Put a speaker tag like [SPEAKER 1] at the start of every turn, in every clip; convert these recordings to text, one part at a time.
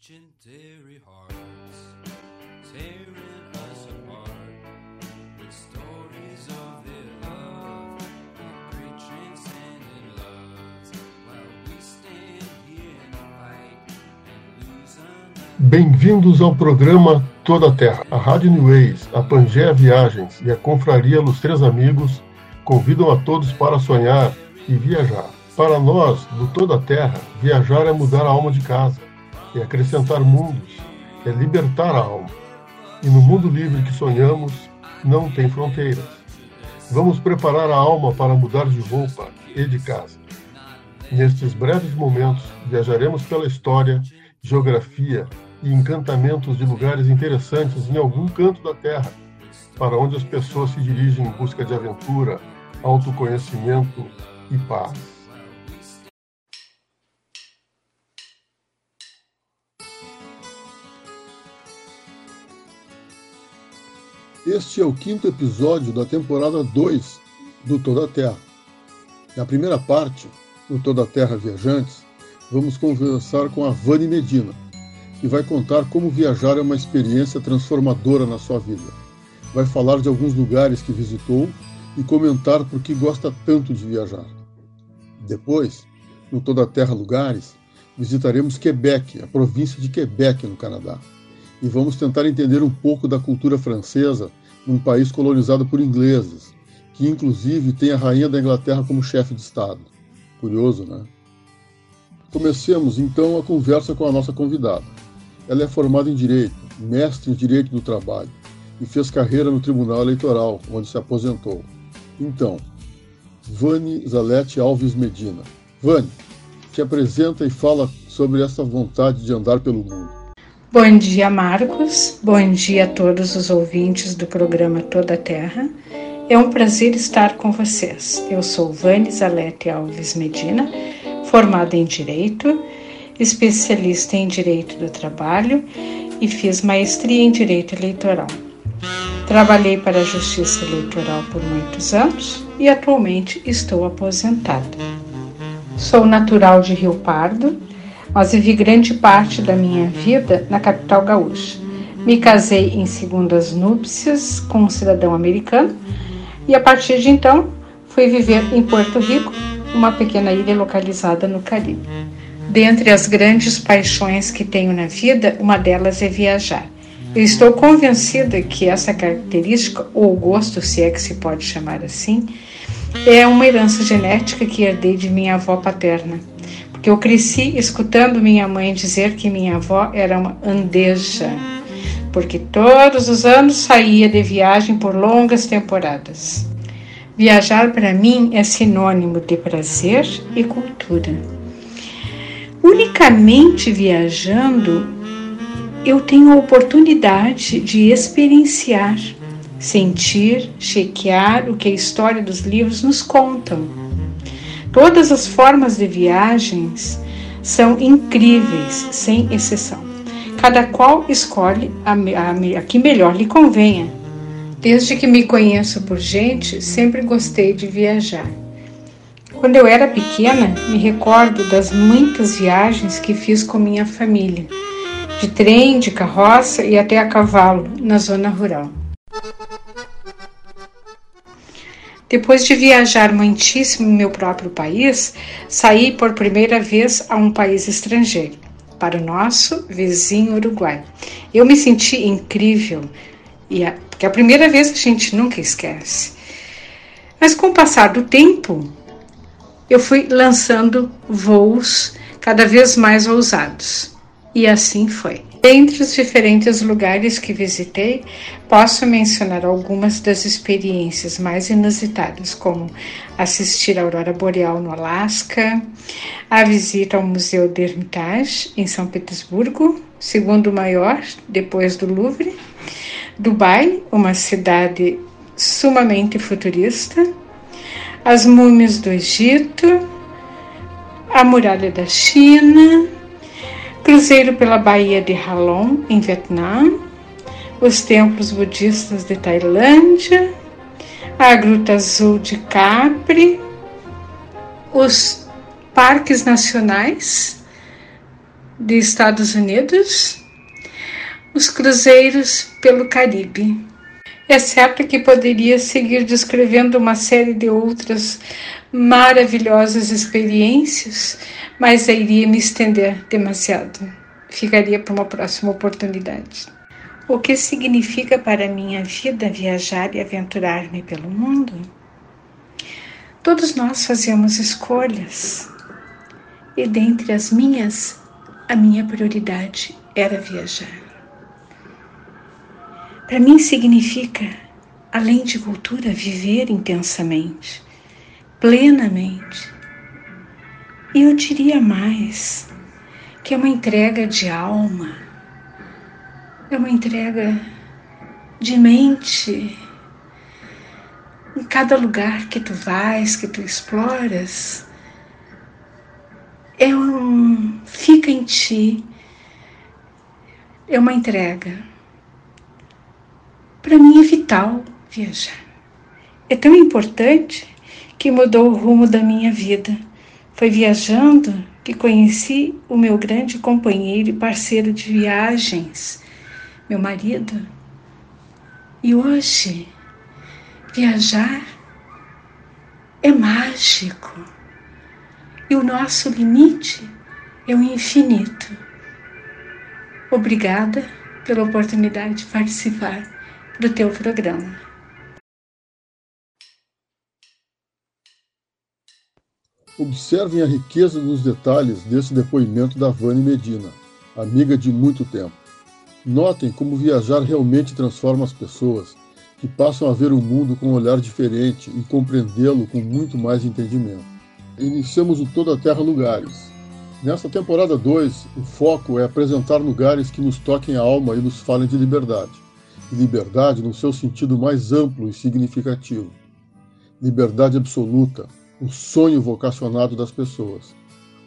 [SPEAKER 1] legendary hearts tearing us apart with stories of their love while we stand here fight and lose
[SPEAKER 2] Bem-vindos ao programa Toda a Terra. A Rádio New Ways, a Pangea Viagens e a Confraria Los Três Amigos convidam a todos para sonhar e viajar. Para nós, do Toda a Terra, viajar é mudar a alma de casa, é acrescentar mundos, é libertar a alma. E no mundo livre que sonhamos, não tem fronteiras. Vamos preparar a alma para mudar de roupa e de casa. Nestes breves momentos, viajaremos pela história, geografia e encantamentos de lugares interessantes em algum canto da Terra, para onde as pessoas se dirigem em busca de aventura, autoconhecimento e paz. Este é o quinto episódio da temporada 2 do Toda a Terra. Na primeira parte, no Toda a Terra Viajantes, vamos conversar com a Vani Medina, que vai contar como viajar é uma experiência transformadora na sua vida. Vai falar de alguns lugares que visitou e comentar por que gosta tanto de viajar. Depois, no Toda a Terra Lugares, visitaremos Quebec, a província de Quebec, no Canadá, e vamos tentar entender um pouco da cultura francesa num país colonizado por ingleses, que inclusive tem a rainha da Inglaterra como chefe de Estado. Curioso, né? Comecemos então a conversa com a nossa convidada. Ela é formada em Direito, mestre em Direito do Trabalho e fez carreira no Tribunal Eleitoral, onde se aposentou. Então, Vani Zalete Alves Medina. Vani, te apresenta e fala sobre essa vontade de andar pelo mundo.
[SPEAKER 3] Bom dia, Marcos. Bom dia a todos os ouvintes do programa Toda Terra. É um prazer estar com vocês. Eu sou Vani Zalete Alves Medina, formada em Direito, especialista em Direito do Trabalho e fiz maestria em Direito Eleitoral. Trabalhei para a Justiça Eleitoral por muitos anos e atualmente estou aposentada. Sou natural de Rio Pardo, mas vivi grande parte da minha vida na capital gaúcha. Me casei em segundas núpcias com um cidadão americano e a partir de então fui viver em Porto Rico, uma pequena ilha localizada no Caribe. Dentre as grandes paixões que tenho na vida, uma delas é viajar. Eu estou convencida que essa característica, ou gosto, se é que se pode chamar assim, é uma herança genética que herdei de minha avó paterna. Porque eu cresci escutando minha mãe dizer que minha avó era uma andeja, porque todos os anos saía de viagem por longas temporadas. Viajar para mim é sinônimo de prazer e cultura. Unicamente viajando, eu tenho a oportunidade de experienciar, sentir, chequear o que a história dos livros nos contam. Todas as formas de viagens são incríveis, sem exceção. Cada qual escolhe a, a, a que melhor lhe convenha. Desde que me conheço por gente, sempre gostei de viajar. Quando eu era pequena, me recordo das muitas viagens que fiz com minha família, de trem, de carroça e até a cavalo, na zona rural. Depois de viajar muitíssimo em meu próprio país, saí por primeira vez a um país estrangeiro, para o nosso vizinho Uruguai. Eu me senti incrível, e a, porque a primeira vez a gente nunca esquece. Mas com o passar do tempo, eu fui lançando voos cada vez mais ousados. E assim foi. Dentre os diferentes lugares que visitei, posso mencionar algumas das experiências mais inusitadas, como assistir a aurora boreal no Alasca, a visita ao Museu de Hermitage em São Petersburgo, segundo maior depois do Louvre, Dubai, uma cidade sumamente futurista, as múmias do Egito, a muralha da China, cruzeiro pela Baía de Halong, em Vietnã, os templos budistas de Tailândia, a Gruta Azul de Capri, os parques nacionais de Estados Unidos, os cruzeiros pelo Caribe. É certo que poderia seguir descrevendo uma série de outras maravilhosas experiências, mas iria me estender demasiado. Ficaria para uma próxima oportunidade. O que significa para minha vida viajar e aventurar-me pelo mundo? Todos nós fazemos escolhas, e dentre as minhas, a minha prioridade era viajar. Para mim significa, além de cultura, viver intensamente, plenamente. E eu diria mais, que é uma entrega de alma, é uma entrega de mente. Em cada lugar que tu vais, que tu exploras, é um fica em ti, é uma entrega. Para mim é vital viajar. É tão importante que mudou o rumo da minha vida. Foi viajando que conheci o meu grande companheiro e parceiro de viagens, meu marido. E hoje, viajar é mágico. E o nosso limite é o infinito. Obrigada pela oportunidade de participar do teu programa.
[SPEAKER 2] Observem a riqueza dos detalhes desse depoimento da Vani Medina, amiga de muito tempo. Notem como viajar realmente transforma as pessoas, que passam a ver o mundo com um olhar diferente e compreendê-lo com muito mais entendimento. Iniciamos o Toda a Terra Lugares. Nesta temporada 2, o foco é apresentar lugares que nos toquem a alma e nos falem de liberdade e liberdade no seu sentido mais amplo e significativo. Liberdade absoluta, o sonho vocacionado das pessoas.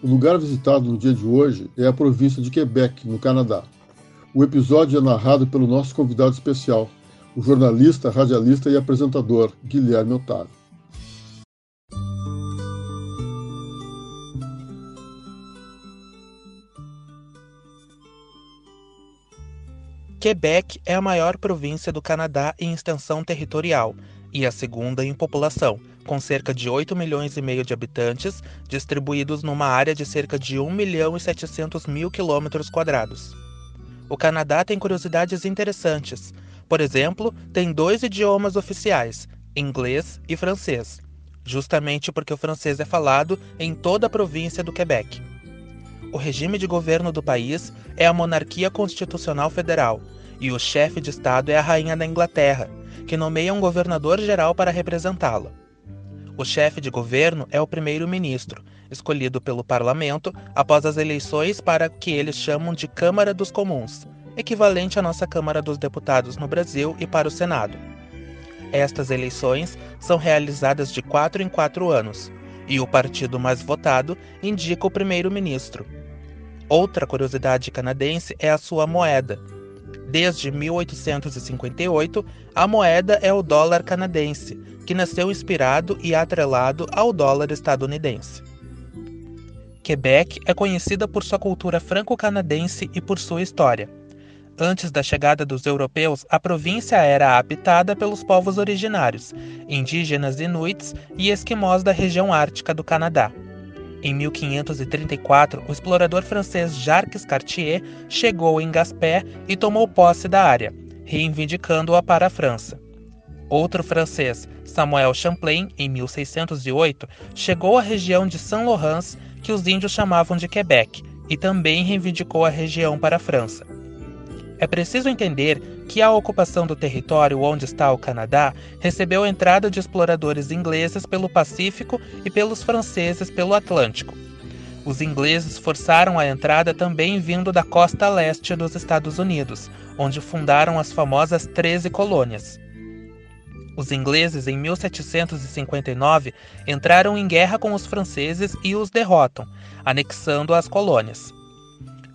[SPEAKER 2] O lugar visitado no dia de hoje é a província de Quebec, no Canadá. O episódio é narrado pelo nosso convidado especial, o jornalista, radialista e apresentador Guilherme Otávio.
[SPEAKER 4] Quebec é a maior província do Canadá em extensão territorial e a segunda em população, com cerca de 8 milhões e meio de habitantes, distribuídos numa área de cerca de 1 milhão e 700 mil quilômetros quadrados. O Canadá tem curiosidades interessantes. Por exemplo, tem dois idiomas oficiais, inglês e francês, justamente porque o francês é falado em toda a província do Quebec. O regime de governo do país é a monarquia constitucional federal, e o chefe de Estado é a Rainha da Inglaterra, que nomeia um governador-geral para representá-la. O chefe de governo é o primeiro-ministro, escolhido pelo parlamento após as eleições para que eles chamam de Câmara dos Comuns, equivalente à nossa Câmara dos Deputados no Brasil e para o Senado. Estas eleições são realizadas de quatro em quatro anos, e o partido mais votado indica o primeiro-ministro. Outra curiosidade canadense é a sua moeda, Desde 1858, a moeda é o dólar canadense, que nasceu inspirado e atrelado ao dólar estadunidense. Quebec é conhecida por sua cultura franco-canadense e por sua história. Antes da chegada dos europeus, a província era habitada pelos povos originários, indígenas inuits e esquimós da região ártica do Canadá. Em 1534, o explorador francês Jacques Cartier chegou em Gaspé e tomou posse da área, reivindicando-a para a França. Outro francês, Samuel Champlain, em 1608, chegou à região de Saint-Laurent, que os índios chamavam de Quebec, e também reivindicou a região para a França. É preciso entender que a ocupação do território onde está o Canadá recebeu a entrada de exploradores ingleses pelo Pacífico e pelos franceses pelo Atlântico. Os ingleses forçaram a entrada também vindo da costa leste dos Estados Unidos, onde fundaram as famosas 13 colônias. Os ingleses, em 1759, entraram em guerra com os franceses e os derrotam, anexando as colônias.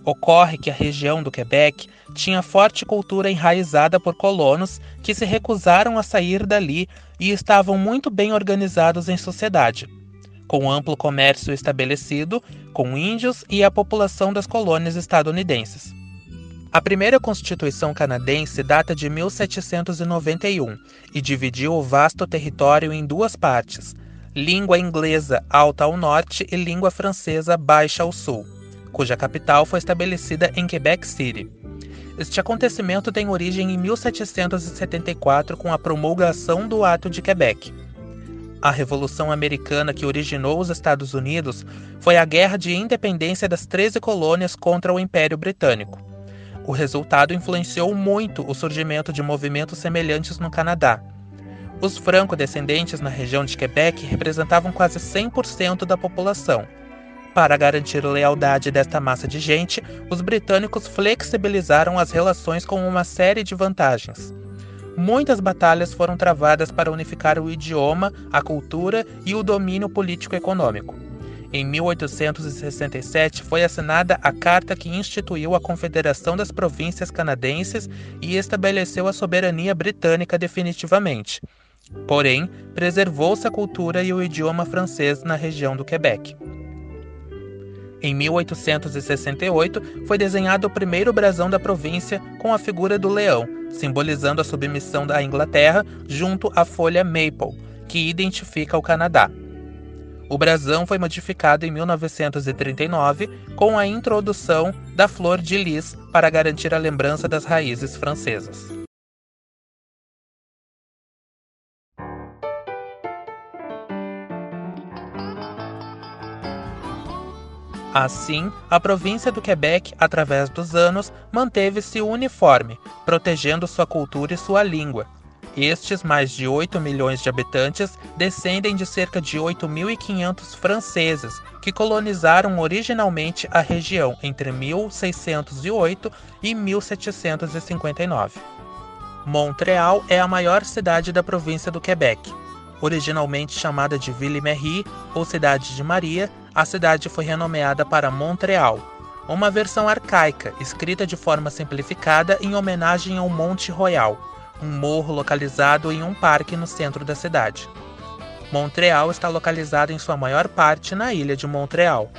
[SPEAKER 4] Ocorre que a região do Quebec tinha forte cultura enraizada por colonos que se recusaram a sair dali e estavam muito bem organizados em sociedade. com amplo comércio estabelecido com índios e a população das colônias estadunidenses. A primeira Constituição canadense data de 1791 e dividiu o vasto território em duas partes: língua inglesa alta ao norte e língua francesa baixa ao sul, cuja capital foi estabelecida em Quebec City. Este acontecimento tem origem em 1774 com a promulgação do Ato de Quebec. A Revolução Americana que originou os Estados Unidos foi a Guerra de Independência das 13 colônias contra o Império Britânico. O resultado influenciou muito o surgimento de movimentos semelhantes no Canadá. Os franco-descendentes na região de Quebec representavam quase 100% da população. Para garantir a lealdade desta massa de gente, os britânicos flexibilizaram as relações com uma série de vantagens. Muitas batalhas foram travadas para unificar o idioma, a cultura e o domínio político-econômico. Em 1867 foi assinada a carta que instituiu a Confederação das Províncias Canadenses e estabeleceu a soberania britânica definitivamente. Porém, preservou-se a cultura e o idioma francês na região do Quebec. Em 1868 foi desenhado o primeiro brasão da província com a figura do leão, simbolizando a submissão da Inglaterra junto à folha maple, que identifica o Canadá. O brasão foi modificado em 1939 com a introdução da flor de lis para garantir a lembrança das raízes francesas. Assim, a província do Quebec, através dos anos, manteve-se uniforme, protegendo sua cultura e sua língua, estes mais de 8 milhões de habitantes descendem de cerca de 8.500 franceses que colonizaram originalmente a região entre 1608 e 1759. Montreal é a maior cidade da província do Quebec. Originalmente chamada de Ville-Marie ou Cidade de Maria, a cidade foi renomeada para Montreal, uma versão arcaica escrita de forma simplificada em homenagem ao Monte Royal um morro localizado em um parque no centro da cidade. Montreal está localizado em sua maior parte na ilha de Montreal.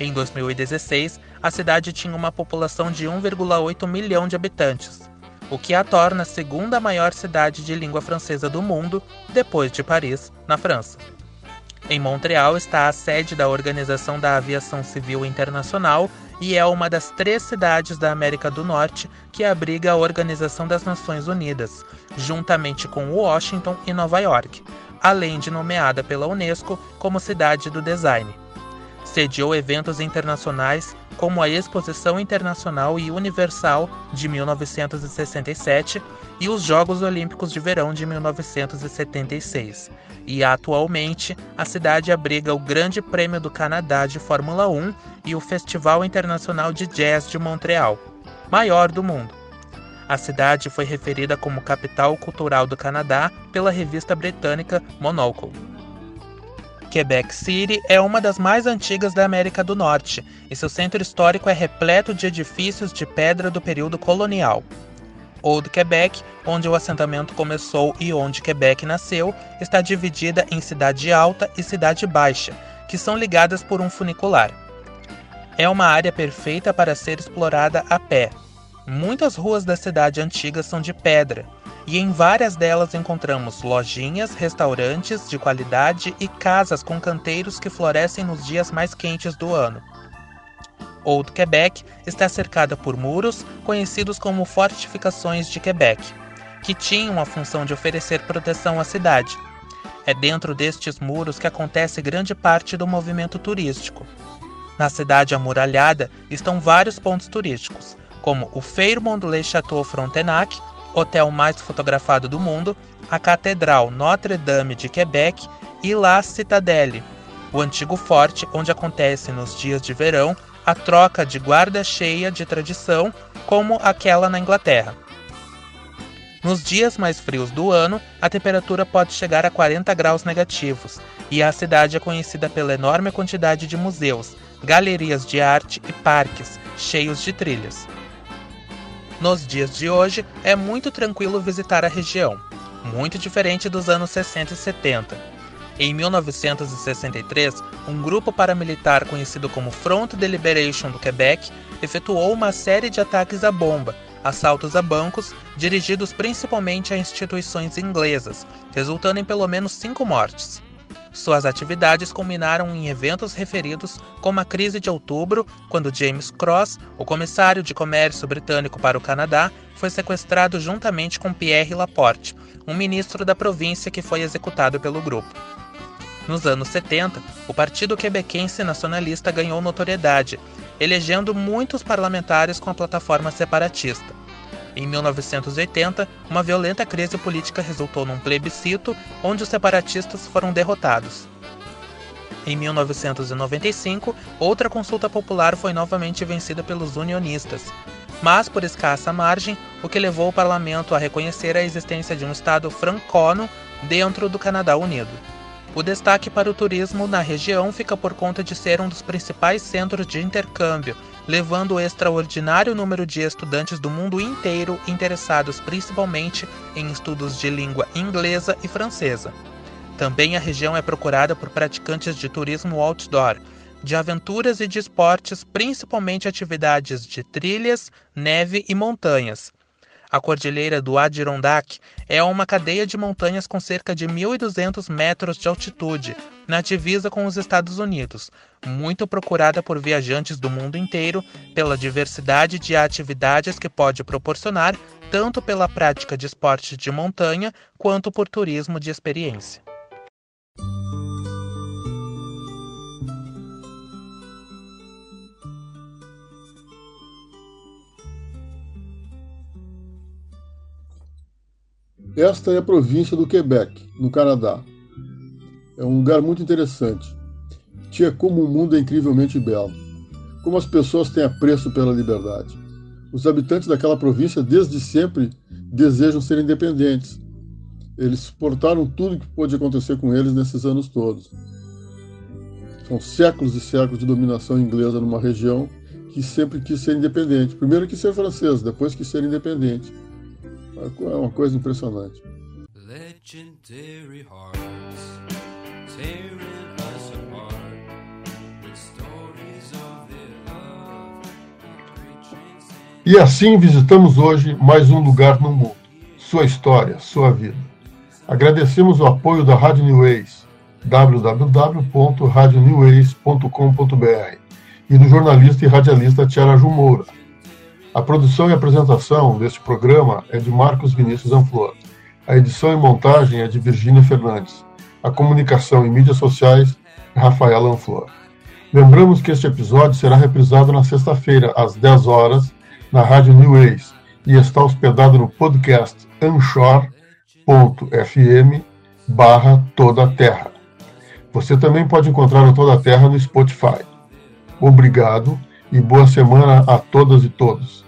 [SPEAKER 4] Em 2016, a cidade tinha uma população de 1,8 milhão de habitantes, o que a torna a segunda maior cidade de língua francesa do mundo, depois de Paris, na França. Em Montreal está a sede da Organização da Aviação Civil Internacional e é uma das três cidades da América do Norte que abriga a Organização das Nações Unidas, juntamente com Washington e Nova York, além de nomeada pela Unesco como Cidade do Design. Sediou eventos internacionais como a Exposição Internacional e Universal de 1967 e os Jogos Olímpicos de Verão de 1976. E atualmente a cidade abriga o Grande Prêmio do Canadá de Fórmula 1 e o Festival Internacional de Jazz de Montreal, maior do mundo. A cidade foi referida como capital cultural do Canadá pela revista britânica Monocle. Quebec City é uma das mais antigas da América do Norte e seu centro histórico é repleto de edifícios de pedra do período colonial. Old Quebec, onde o assentamento começou e onde Quebec nasceu, está dividida em Cidade Alta e Cidade Baixa, que são ligadas por um funicular. É uma área perfeita para ser explorada a pé. Muitas ruas da cidade antiga são de pedra, e em várias delas encontramos lojinhas, restaurantes de qualidade e casas com canteiros que florescem nos dias mais quentes do ano. Old Quebec está cercada por muros conhecidos como fortificações de Quebec, que tinham a função de oferecer proteção à cidade. É dentro destes muros que acontece grande parte do movimento turístico. Na cidade amuralhada estão vários pontos turísticos, como o Fairmont Le Château Frontenac, hotel mais fotografado do mundo, a Catedral Notre-Dame de Quebec e La Citadelle, o antigo forte onde acontece nos dias de verão a troca de guarda cheia de tradição, como aquela na Inglaterra. Nos dias mais frios do ano, a temperatura pode chegar a 40 graus negativos, e a cidade é conhecida pela enorme quantidade de museus, galerias de arte e parques cheios de trilhas. Nos dias de hoje, é muito tranquilo visitar a região, muito diferente dos anos 60 e 70. Em 1963, um grupo paramilitar conhecido como Front de Liberation do Quebec efetuou uma série de ataques à bomba, assaltos a bancos, dirigidos principalmente a instituições inglesas, resultando em pelo menos cinco mortes. Suas atividades culminaram em eventos referidos como a crise de outubro, quando James Cross, o comissário de comércio britânico para o Canadá, foi sequestrado juntamente com Pierre Laporte, um ministro da província que foi executado pelo grupo. Nos anos 70, o Partido Quebequense Nacionalista ganhou notoriedade, elegendo muitos parlamentares com a plataforma separatista. Em 1980, uma violenta crise política resultou num plebiscito onde os separatistas foram derrotados. Em 1995, outra consulta popular foi novamente vencida pelos unionistas, mas por escassa margem, o que levou o parlamento a reconhecer a existência de um Estado francono dentro do Canadá Unido. O destaque para o turismo na região fica por conta de ser um dos principais centros de intercâmbio, levando o extraordinário número de estudantes do mundo inteiro interessados principalmente em estudos de língua inglesa e francesa. Também a região é procurada por praticantes de turismo outdoor, de aventuras e de esportes, principalmente atividades de trilhas, neve e montanhas. A Cordilheira do Adirondack é uma cadeia de montanhas com cerca de 1.200 metros de altitude, na divisa com os Estados Unidos, muito procurada por viajantes do mundo inteiro pela diversidade de atividades que pode proporcionar, tanto pela prática de esportes de montanha quanto por turismo de experiência.
[SPEAKER 2] Esta é a província do Quebec, no Canadá. É um lugar muito interessante. Tia, como o mundo é incrivelmente belo. Como as pessoas têm apreço pela liberdade. Os habitantes daquela província, desde sempre, desejam ser independentes. Eles suportaram tudo que pôde acontecer com eles nesses anos todos. São séculos e séculos de dominação inglesa numa região que sempre quis ser independente. Primeiro quis ser francês, depois quis ser independente. É uma coisa impressionante. Legendary hearts, tearing us apart with stories of their love. E assim visitamos hoje mais um lugar no mundo, sua história, sua vida. Agradecemos o apoio da Rádio Neways, www.radioneways.com.br e do jornalista e radialista Tiara Moura a produção e apresentação deste programa é de Marcos Vinícius Anflor. A edição e montagem é de Virgínia Fernandes. A comunicação e mídias sociais Rafael Anflor. Lembramos que este episódio será reprisado na sexta-feira, às 10 horas, na Rádio New Ways e está hospedado no podcast anchor.fm barra Toda Terra. Você também pode encontrar o Toda Terra no Spotify. Obrigado e boa semana a todas e todos.